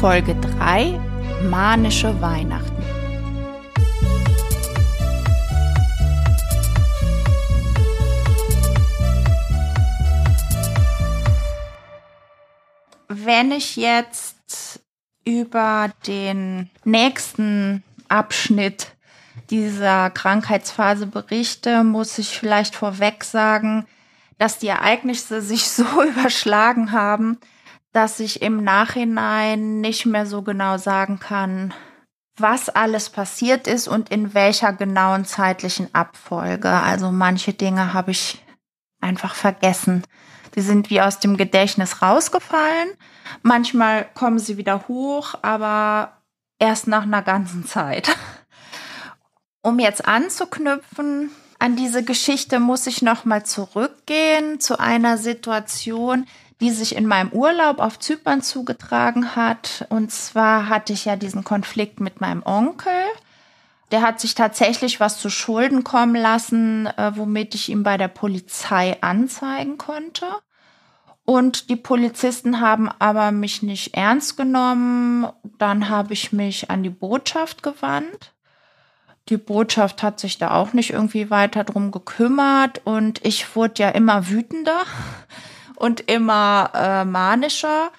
Folge 3 Manische Weihnachten. Wenn ich jetzt über den nächsten Abschnitt dieser Krankheitsphase berichte, muss ich vielleicht vorweg sagen, dass die Ereignisse sich so überschlagen haben, dass ich im Nachhinein nicht mehr so genau sagen kann, was alles passiert ist und in welcher genauen zeitlichen Abfolge. Also manche Dinge habe ich einfach vergessen. Die sind wie aus dem Gedächtnis rausgefallen. Manchmal kommen sie wieder hoch, aber erst nach einer ganzen Zeit. Um jetzt anzuknüpfen an diese Geschichte, muss ich noch mal zurückgehen zu einer Situation, die sich in meinem Urlaub auf Zypern zugetragen hat. Und zwar hatte ich ja diesen Konflikt mit meinem Onkel. Der hat sich tatsächlich was zu Schulden kommen lassen, äh, womit ich ihm bei der Polizei anzeigen konnte. Und die Polizisten haben aber mich nicht ernst genommen. Dann habe ich mich an die Botschaft gewandt. Die Botschaft hat sich da auch nicht irgendwie weiter drum gekümmert und ich wurde ja immer wütender und immer äh, manischer.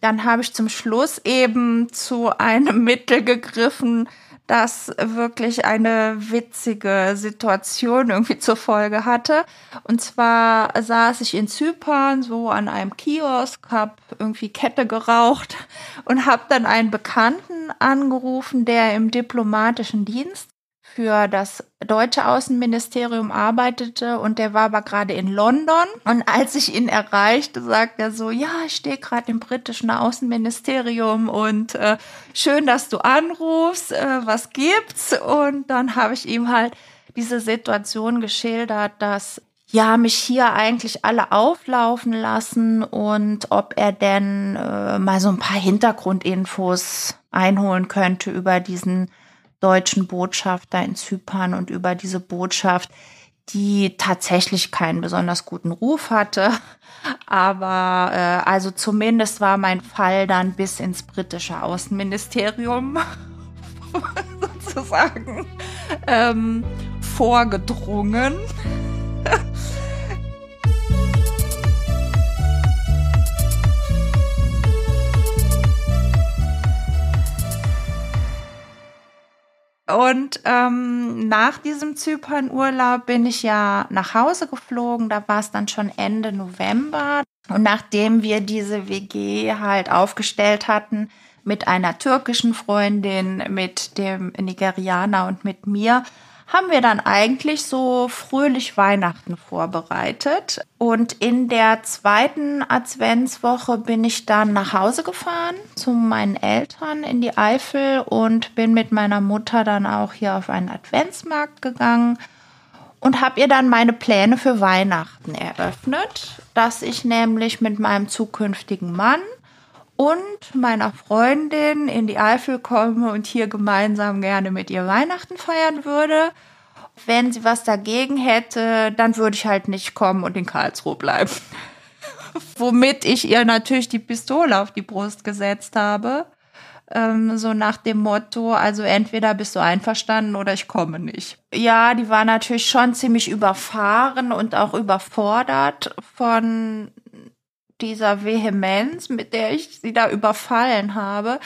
Dann habe ich zum Schluss eben zu einem Mittel gegriffen, das wirklich eine witzige Situation irgendwie zur Folge hatte. Und zwar saß ich in Zypern so an einem Kiosk, habe irgendwie Kette geraucht und habe dann einen Bekannten angerufen, der im diplomatischen Dienst für das deutsche Außenministerium arbeitete und der war aber gerade in London. Und als ich ihn erreichte, sagt er so, ja, ich stehe gerade im britischen Außenministerium und äh, schön, dass du anrufst, äh, was gibt's? Und dann habe ich ihm halt diese Situation geschildert, dass ja, mich hier eigentlich alle auflaufen lassen und ob er denn äh, mal so ein paar Hintergrundinfos einholen könnte über diesen deutschen Botschafter in Zypern und über diese Botschaft, die tatsächlich keinen besonders guten Ruf hatte. Aber äh, also zumindest war mein Fall dann bis ins britische Außenministerium sozusagen ähm, vorgedrungen. Und ähm, nach diesem Zypernurlaub bin ich ja nach Hause geflogen. Da war es dann schon Ende November. Und nachdem wir diese WG halt aufgestellt hatten mit einer türkischen Freundin, mit dem Nigerianer und mit mir, haben wir dann eigentlich so fröhlich Weihnachten vorbereitet. Und in der zweiten Adventswoche bin ich dann nach Hause gefahren zu meinen Eltern in die Eifel und bin mit meiner Mutter dann auch hier auf einen Adventsmarkt gegangen und habe ihr dann meine Pläne für Weihnachten eröffnet, dass ich nämlich mit meinem zukünftigen Mann und meiner Freundin in die Eifel komme und hier gemeinsam gerne mit ihr Weihnachten feiern würde. Wenn sie was dagegen hätte, dann würde ich halt nicht kommen und in Karlsruhe bleiben. Womit ich ihr natürlich die Pistole auf die Brust gesetzt habe. Ähm, so nach dem Motto, also entweder bist du einverstanden oder ich komme nicht. Ja, die war natürlich schon ziemlich überfahren und auch überfordert von dieser Vehemenz, mit der ich sie da überfallen habe,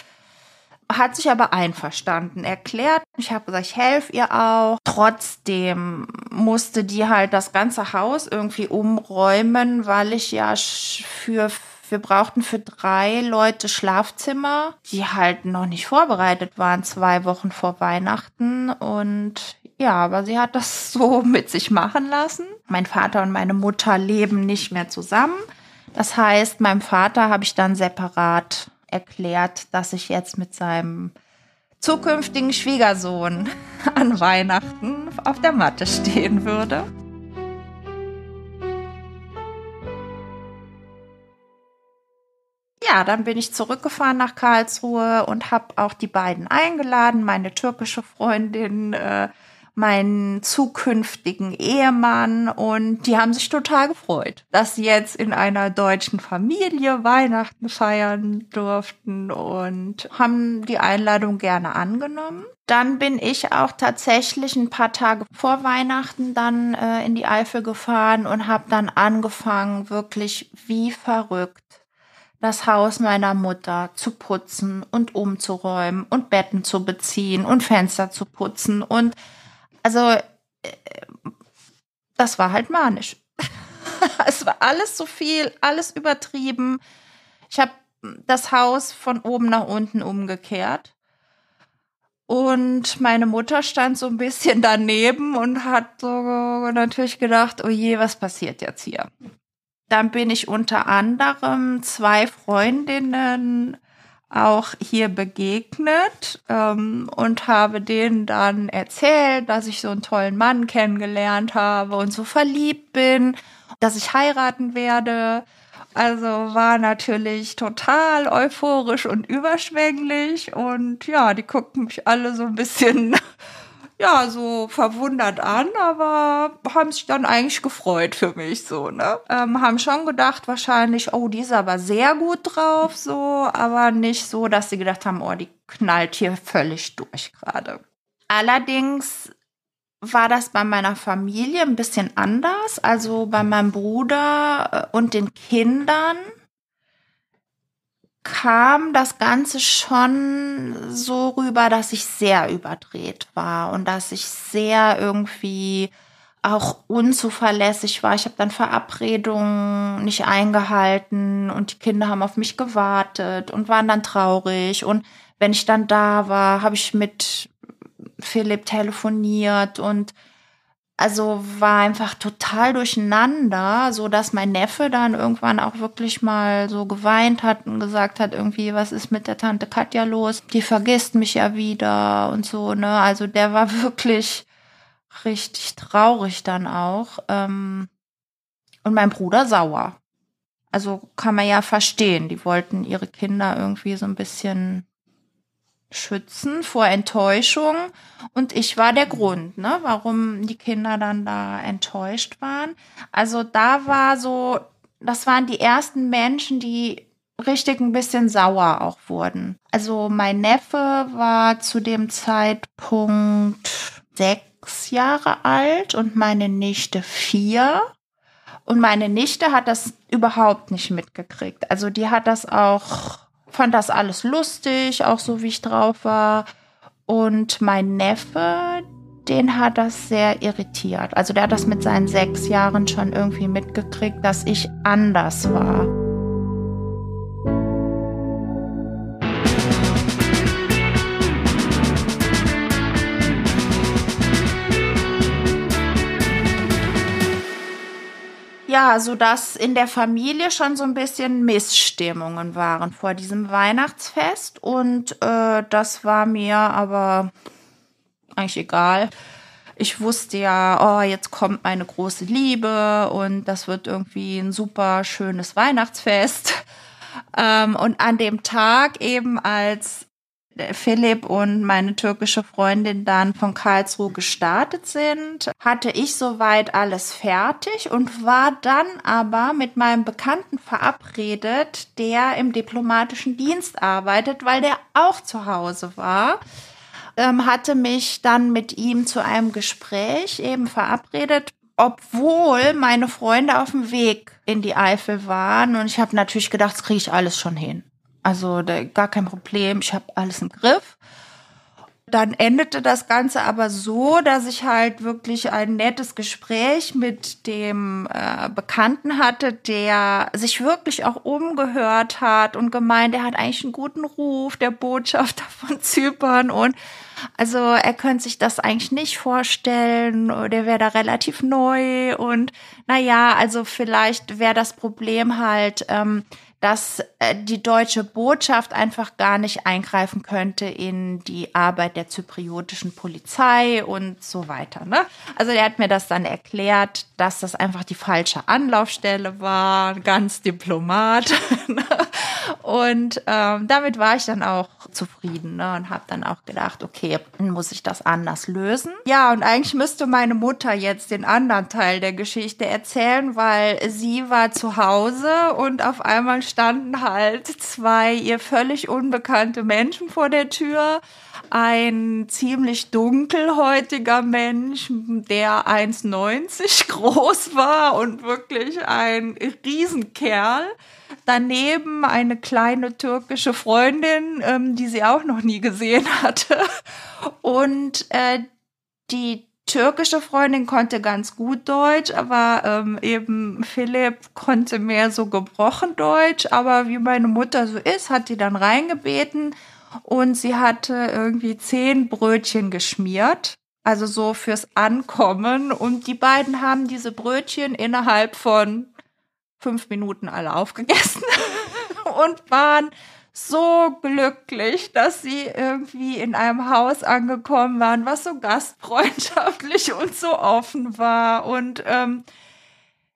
hat sich aber einverstanden erklärt. Ich habe gesagt, ich helfe ihr auch. Trotzdem musste die halt das ganze Haus irgendwie umräumen, weil ich ja für wir brauchten für drei Leute Schlafzimmer, die halt noch nicht vorbereitet waren, zwei Wochen vor Weihnachten. Und ja, aber sie hat das so mit sich machen lassen. Mein Vater und meine Mutter leben nicht mehr zusammen. Das heißt, meinem Vater habe ich dann separat erklärt, dass ich jetzt mit seinem zukünftigen Schwiegersohn an Weihnachten auf der Matte stehen würde. Ja, dann bin ich zurückgefahren nach Karlsruhe und habe auch die beiden eingeladen, meine türkische Freundin, äh, meinen zukünftigen Ehemann und die haben sich total gefreut, dass sie jetzt in einer deutschen Familie Weihnachten feiern durften und haben die Einladung gerne angenommen. Dann bin ich auch tatsächlich ein paar Tage vor Weihnachten dann äh, in die Eifel gefahren und habe dann angefangen, wirklich wie verrückt das Haus meiner Mutter zu putzen und umzuräumen und Betten zu beziehen und Fenster zu putzen und also äh, das war halt manisch. es war alles zu viel, alles übertrieben. Ich habe das Haus von oben nach unten umgekehrt. Und meine Mutter stand so ein bisschen daneben und hat so natürlich gedacht, oh je, was passiert jetzt hier? Dann bin ich unter anderem zwei Freundinnen auch hier begegnet ähm, und habe denen dann erzählt, dass ich so einen tollen Mann kennengelernt habe und so verliebt bin, dass ich heiraten werde. Also war natürlich total euphorisch und überschwänglich und ja, die guckten mich alle so ein bisschen ja, so verwundert an, aber haben sich dann eigentlich gefreut für mich so, ne? Ähm, haben schon gedacht wahrscheinlich, oh, die ist aber sehr gut drauf, so, aber nicht so, dass sie gedacht haben, oh, die knallt hier völlig durch gerade. Allerdings war das bei meiner Familie ein bisschen anders. Also bei meinem Bruder äh, und den Kindern kam das Ganze schon so rüber, dass ich sehr überdreht war und dass ich sehr irgendwie auch unzuverlässig war. Ich habe dann Verabredungen nicht eingehalten und die Kinder haben auf mich gewartet und waren dann traurig. Und wenn ich dann da war, habe ich mit Philipp telefoniert und also war einfach total durcheinander, so dass mein Neffe dann irgendwann auch wirklich mal so geweint hat und gesagt hat, irgendwie, was ist mit der Tante Katja los? Die vergisst mich ja wieder und so, ne? Also der war wirklich richtig traurig dann auch. Ähm, und mein Bruder sauer. Also kann man ja verstehen. Die wollten ihre Kinder irgendwie so ein bisschen schützen vor Enttäuschung. Und ich war der Grund, ne, warum die Kinder dann da enttäuscht waren. Also da war so, das waren die ersten Menschen, die richtig ein bisschen sauer auch wurden. Also mein Neffe war zu dem Zeitpunkt sechs Jahre alt und meine Nichte vier. Und meine Nichte hat das überhaupt nicht mitgekriegt. Also die hat das auch fand das alles lustig, auch so wie ich drauf war. Und mein Neffe, den hat das sehr irritiert. Also der hat das mit seinen sechs Jahren schon irgendwie mitgekriegt, dass ich anders war. Ja, so dass in der Familie schon so ein bisschen Missstimmungen waren vor diesem Weihnachtsfest und äh, das war mir aber eigentlich egal. Ich wusste ja, oh, jetzt kommt meine große Liebe und das wird irgendwie ein super schönes Weihnachtsfest. Ähm, und an dem Tag eben, als Philipp und meine türkische Freundin dann von Karlsruhe gestartet sind, hatte ich soweit alles fertig und war dann aber mit meinem Bekannten verabredet, der im diplomatischen Dienst arbeitet, weil der auch zu Hause war. Ähm, hatte mich dann mit ihm zu einem Gespräch eben verabredet, obwohl meine Freunde auf dem Weg in die Eifel waren. Und ich habe natürlich gedacht, das kriege ich alles schon hin. Also da, gar kein Problem, ich habe alles im Griff. Dann endete das Ganze aber so, dass ich halt wirklich ein nettes Gespräch mit dem äh, Bekannten hatte, der sich wirklich auch umgehört hat und gemeint, er hat eigentlich einen guten Ruf, der Botschafter von Zypern. Und also er könnte sich das eigentlich nicht vorstellen, der wäre da relativ neu. Und naja, also vielleicht wäre das Problem halt, ähm, dass äh, die deutsche Botschaft einfach gar nicht eingreifen könnte in die Arbeit der zypriotischen Polizei und so weiter. Ne? Also der hat mir das dann erklärt, dass das einfach die falsche Anlaufstelle war, ganz Diplomat. Ne? und ähm, damit war ich dann auch zufrieden ne? und habe dann auch gedacht, okay, muss ich das anders lösen. Ja, und eigentlich müsste meine Mutter jetzt den anderen Teil der Geschichte erzählen, weil sie war zu Hause und auf einmal standen halt zwei ihr völlig unbekannte Menschen vor der Tür. Ein ziemlich dunkelhäutiger Mensch, der 1,90 groß war und wirklich ein Riesenkerl. Daneben eine kleine türkische Freundin, ähm, die sie auch noch nie gesehen hatte. Und äh, die türkische Freundin konnte ganz gut Deutsch, aber ähm, eben Philipp konnte mehr so gebrochen Deutsch. Aber wie meine Mutter so ist, hat die dann reingebeten und sie hatte irgendwie zehn Brötchen geschmiert. Also so fürs Ankommen. Und die beiden haben diese Brötchen innerhalb von fünf Minuten alle aufgegessen und waren so glücklich, dass sie irgendwie in einem Haus angekommen waren, was so gastfreundschaftlich und so offen war. Und ähm,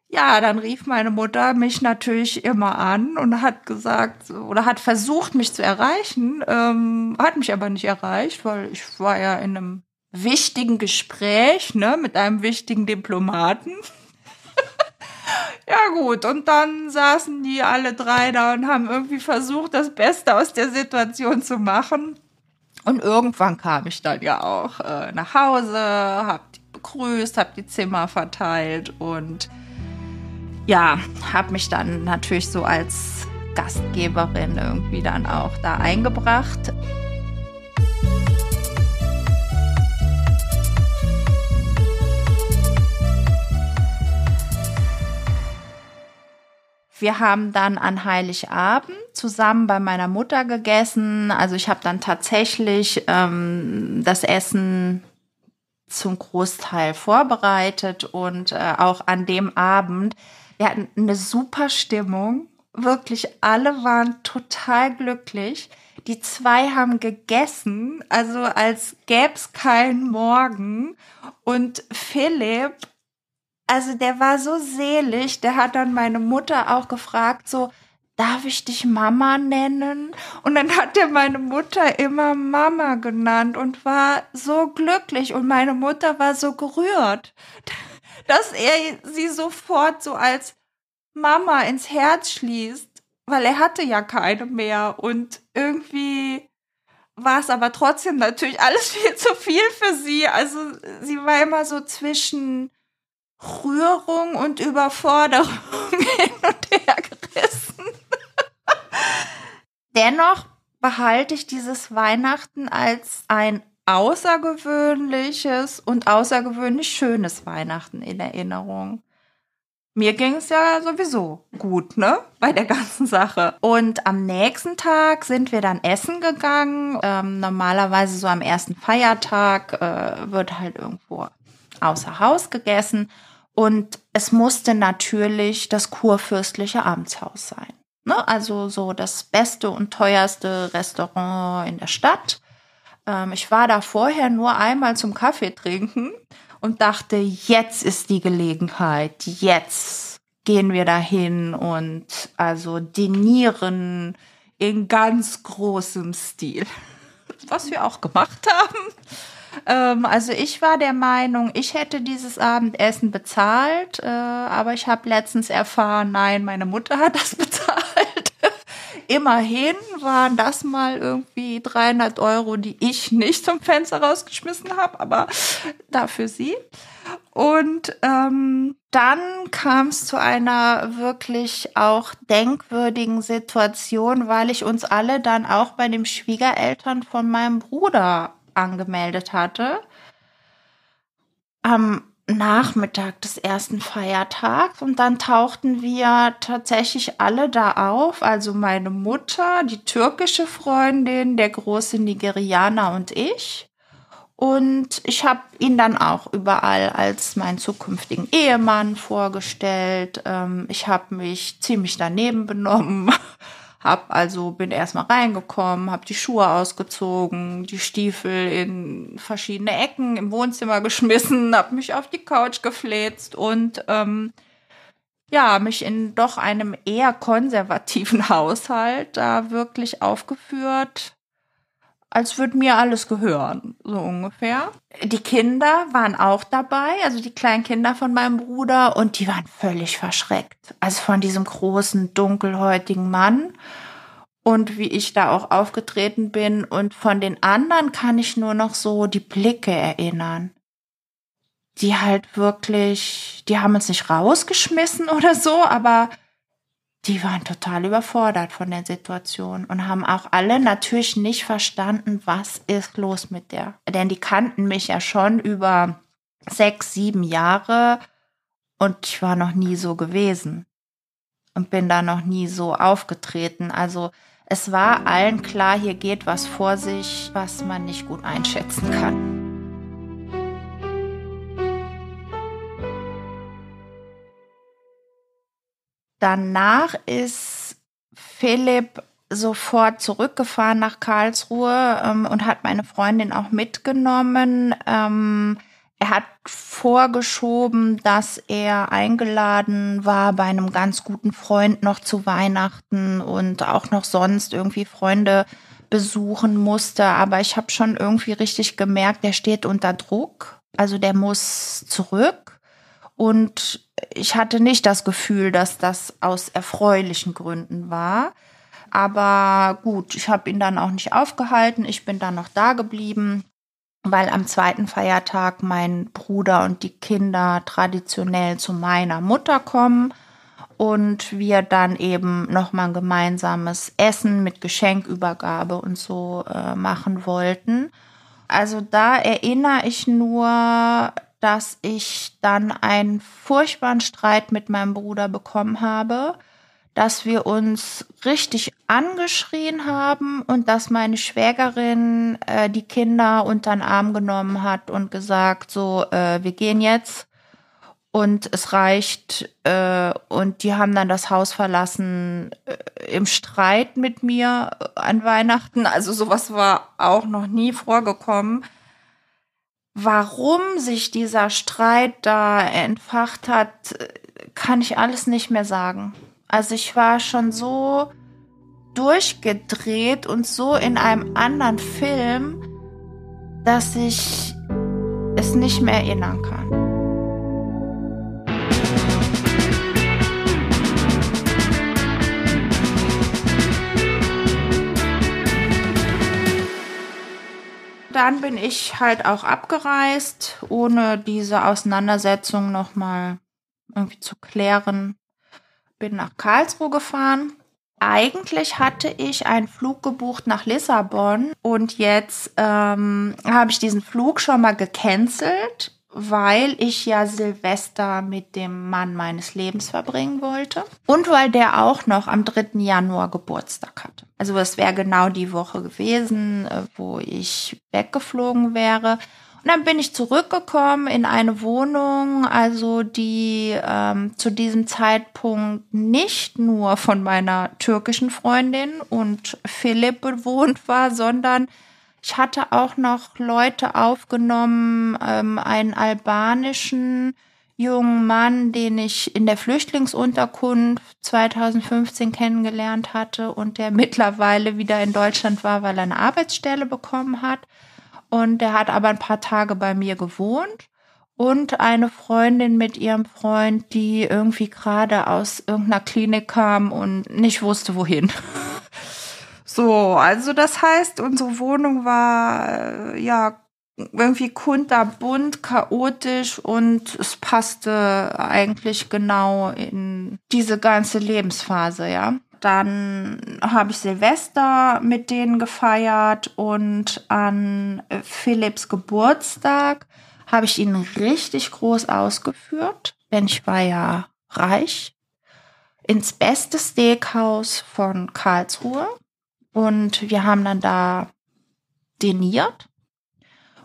ja, dann rief meine Mutter mich natürlich immer an und hat gesagt oder hat versucht, mich zu erreichen, ähm, hat mich aber nicht erreicht, weil ich war ja in einem wichtigen Gespräch ne, mit einem wichtigen Diplomaten. Ja gut, und dann saßen die alle drei da und haben irgendwie versucht, das Beste aus der Situation zu machen. Und irgendwann kam ich dann ja auch äh, nach Hause, hab die begrüßt, hab die Zimmer verteilt und ja, hab mich dann natürlich so als Gastgeberin irgendwie dann auch da eingebracht. Wir haben dann an Heiligabend zusammen bei meiner Mutter gegessen. Also ich habe dann tatsächlich ähm, das Essen zum Großteil vorbereitet und äh, auch an dem Abend. Wir hatten eine super Stimmung. Wirklich alle waren total glücklich. Die zwei haben gegessen, also als gäb's keinen Morgen. Und Philipp also der war so selig, der hat dann meine Mutter auch gefragt, so, darf ich dich Mama nennen? Und dann hat er meine Mutter immer Mama genannt und war so glücklich und meine Mutter war so gerührt, dass er sie sofort so als Mama ins Herz schließt, weil er hatte ja keine mehr und irgendwie war es aber trotzdem natürlich alles viel zu viel für sie. Also sie war immer so zwischen Rührung und Überforderung hin und her gerissen. Dennoch behalte ich dieses Weihnachten als ein außergewöhnliches und außergewöhnlich schönes Weihnachten in Erinnerung. Mir ging es ja sowieso gut, ne? Bei der ganzen Sache. Und am nächsten Tag sind wir dann essen gegangen. Ähm, normalerweise so am ersten Feiertag äh, wird halt irgendwo außer Haus gegessen. Und es musste natürlich das kurfürstliche Amtshaus sein. Ne? Also so das beste und teuerste Restaurant in der Stadt. Ähm, ich war da vorher nur einmal zum Kaffee trinken und dachte, jetzt ist die Gelegenheit, jetzt gehen wir dahin und also dinieren in ganz großem Stil. Was wir auch gemacht haben. Ähm, also ich war der Meinung, ich hätte dieses Abendessen bezahlt, äh, aber ich habe letztens erfahren, nein, meine Mutter hat das bezahlt. Immerhin waren das mal irgendwie 300 Euro, die ich nicht zum Fenster rausgeschmissen habe, aber dafür sie. Und ähm, dann kam es zu einer wirklich auch denkwürdigen Situation, weil ich uns alle dann auch bei den Schwiegereltern von meinem Bruder angemeldet hatte. Am Nachmittag des ersten Feiertags und dann tauchten wir tatsächlich alle da auf, also meine Mutter, die türkische Freundin, der große Nigerianer und ich. Und ich habe ihn dann auch überall als meinen zukünftigen Ehemann vorgestellt. Ähm, ich habe mich ziemlich daneben benommen. Hab also bin erstmal reingekommen, habe die Schuhe ausgezogen, die Stiefel in verschiedene Ecken im Wohnzimmer geschmissen, habe mich auf die Couch gefläzt und ähm, ja, mich in doch einem eher konservativen Haushalt da wirklich aufgeführt, als würde mir alles gehören, so ungefähr. Die Kinder waren auch dabei, also die kleinen Kinder von meinem Bruder, und die waren völlig verschreckt. Also von diesem großen, dunkelhäutigen Mann und wie ich da auch aufgetreten bin. Und von den anderen kann ich nur noch so die Blicke erinnern. Die halt wirklich, die haben uns nicht rausgeschmissen oder so, aber die waren total überfordert von der Situation und haben auch alle natürlich nicht verstanden, was ist los mit der. Denn die kannten mich ja schon über sechs, sieben Jahre und ich war noch nie so gewesen und bin da noch nie so aufgetreten. Also es war allen klar, hier geht was vor sich, was man nicht gut einschätzen kann. Danach ist Philipp sofort zurückgefahren nach Karlsruhe ähm, und hat meine Freundin auch mitgenommen. Ähm, er hat vorgeschoben, dass er eingeladen war bei einem ganz guten Freund noch zu Weihnachten und auch noch sonst irgendwie Freunde besuchen musste. Aber ich habe schon irgendwie richtig gemerkt, der steht unter Druck. Also der muss zurück. Und ich hatte nicht das Gefühl, dass das aus erfreulichen Gründen war. Aber gut, ich habe ihn dann auch nicht aufgehalten. Ich bin dann noch da geblieben, weil am zweiten Feiertag mein Bruder und die Kinder traditionell zu meiner Mutter kommen und wir dann eben noch mal ein gemeinsames Essen mit Geschenkübergabe und so äh, machen wollten. Also da erinnere ich nur, dass ich dann einen furchtbaren Streit mit meinem Bruder bekommen habe, dass wir uns richtig angeschrien haben und dass meine Schwägerin äh, die Kinder unter den Arm genommen hat und gesagt, so, äh, wir gehen jetzt und es reicht. Äh, und die haben dann das Haus verlassen äh, im Streit mit mir an Weihnachten. Also sowas war auch noch nie vorgekommen. Warum sich dieser Streit da entfacht hat, kann ich alles nicht mehr sagen. Also ich war schon so durchgedreht und so in einem anderen Film, dass ich es nicht mehr erinnern kann. Dann bin ich halt auch abgereist, ohne diese Auseinandersetzung nochmal irgendwie zu klären. Bin nach Karlsruhe gefahren. Eigentlich hatte ich einen Flug gebucht nach Lissabon und jetzt ähm, habe ich diesen Flug schon mal gecancelt weil ich ja Silvester mit dem Mann meines Lebens verbringen wollte und weil der auch noch am 3. Januar Geburtstag hatte. Also es wäre genau die Woche gewesen, äh, wo ich weggeflogen wäre. Und dann bin ich zurückgekommen in eine Wohnung, also die ähm, zu diesem Zeitpunkt nicht nur von meiner türkischen Freundin und Philipp bewohnt war, sondern ich hatte auch noch Leute aufgenommen, ähm, einen albanischen jungen Mann, den ich in der Flüchtlingsunterkunft 2015 kennengelernt hatte und der mittlerweile wieder in Deutschland war, weil er eine Arbeitsstelle bekommen hat. Und der hat aber ein paar Tage bei mir gewohnt. Und eine Freundin mit ihrem Freund, die irgendwie gerade aus irgendeiner Klinik kam und nicht wusste, wohin. So, also das heißt, unsere Wohnung war äh, ja irgendwie kunterbunt, chaotisch und es passte eigentlich genau in diese ganze Lebensphase, ja. Dann habe ich Silvester mit denen gefeiert und an Philipps Geburtstag habe ich ihn richtig groß ausgeführt, denn ich war ja reich, ins beste Steakhouse von Karlsruhe. Und wir haben dann da deniert.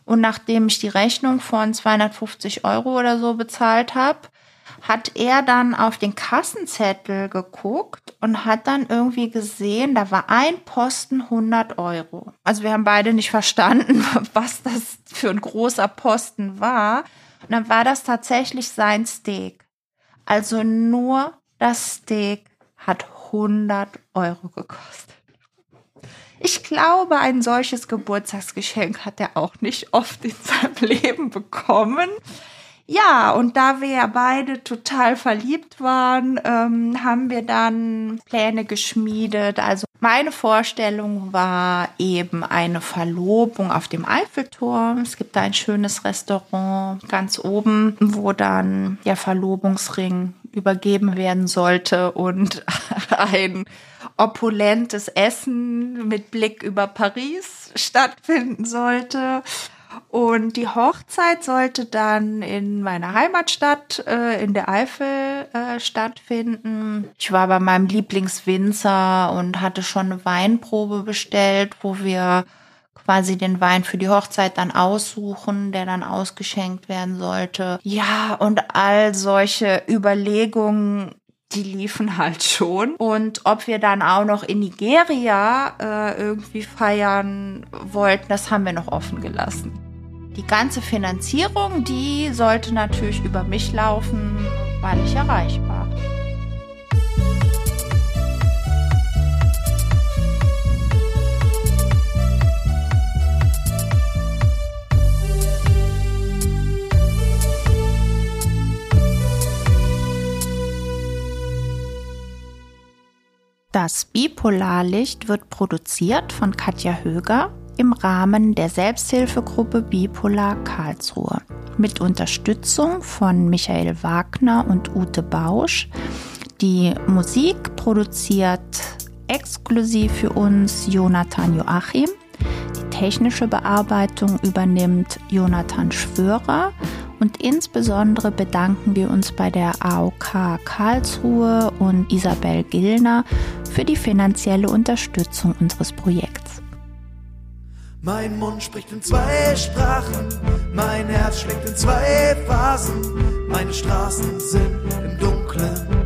Und nachdem ich die Rechnung von 250 Euro oder so bezahlt habe, hat er dann auf den Kassenzettel geguckt und hat dann irgendwie gesehen, da war ein Posten 100 Euro. Also wir haben beide nicht verstanden, was das für ein großer Posten war. Und dann war das tatsächlich sein Steak. Also nur das Steak hat 100 Euro gekostet. Ich glaube, ein solches Geburtstagsgeschenk hat er auch nicht oft in seinem Leben bekommen. Ja, und da wir ja beide total verliebt waren, ähm, haben wir dann Pläne geschmiedet. Also meine Vorstellung war eben eine Verlobung auf dem Eiffelturm. Es gibt da ein schönes Restaurant ganz oben, wo dann der Verlobungsring übergeben werden sollte und ein opulentes Essen mit Blick über Paris stattfinden sollte. Und die Hochzeit sollte dann in meiner Heimatstadt, äh, in der Eifel, äh, stattfinden. Ich war bei meinem Lieblingswinzer und hatte schon eine Weinprobe bestellt, wo wir quasi den Wein für die Hochzeit dann aussuchen, der dann ausgeschenkt werden sollte. Ja, und all solche Überlegungen die liefen halt schon. Und ob wir dann auch noch in Nigeria äh, irgendwie feiern wollten, das haben wir noch offen gelassen. Die ganze Finanzierung, die sollte natürlich über mich laufen, weil ich erreichbar. Das Bipolarlicht wird produziert von Katja Höger im Rahmen der Selbsthilfegruppe Bipolar Karlsruhe mit Unterstützung von Michael Wagner und Ute Bausch. Die Musik produziert exklusiv für uns Jonathan Joachim. Die technische Bearbeitung übernimmt Jonathan Schwörer und insbesondere bedanken wir uns bei der AOK Karlsruhe und Isabel Gillner für die finanzielle Unterstützung unseres Projekts. Mein Mund spricht in zwei Sprachen, mein Herz schlägt in zwei Phasen, meine Straßen sind im Dunkeln